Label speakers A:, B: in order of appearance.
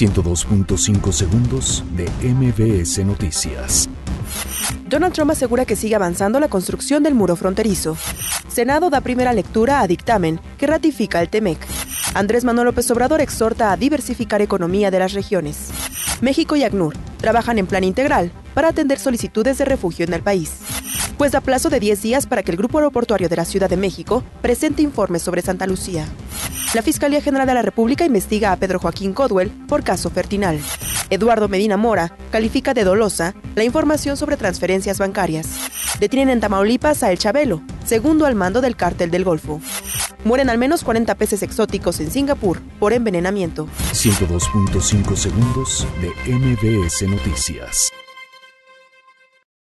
A: 102.5 segundos de MBS Noticias.
B: Donald Trump asegura que sigue avanzando la construcción del muro fronterizo. Senado da primera lectura a dictamen que ratifica el TEMEC. Andrés Manuel López Obrador exhorta a diversificar economía de las regiones. México y ACNUR trabajan en plan integral para atender solicitudes de refugio en el país pues da plazo de 10 días para que el Grupo Aeroportuario de la Ciudad de México presente informes sobre Santa Lucía. La Fiscalía General de la República investiga a Pedro Joaquín Codwell por caso Fertinal. Eduardo Medina Mora califica de dolosa la información sobre transferencias bancarias. Detienen en Tamaulipas a El Chabelo, segundo al mando del cártel del Golfo. Mueren al menos 40 peces exóticos en Singapur por envenenamiento.
A: 102.5 segundos de MBS Noticias.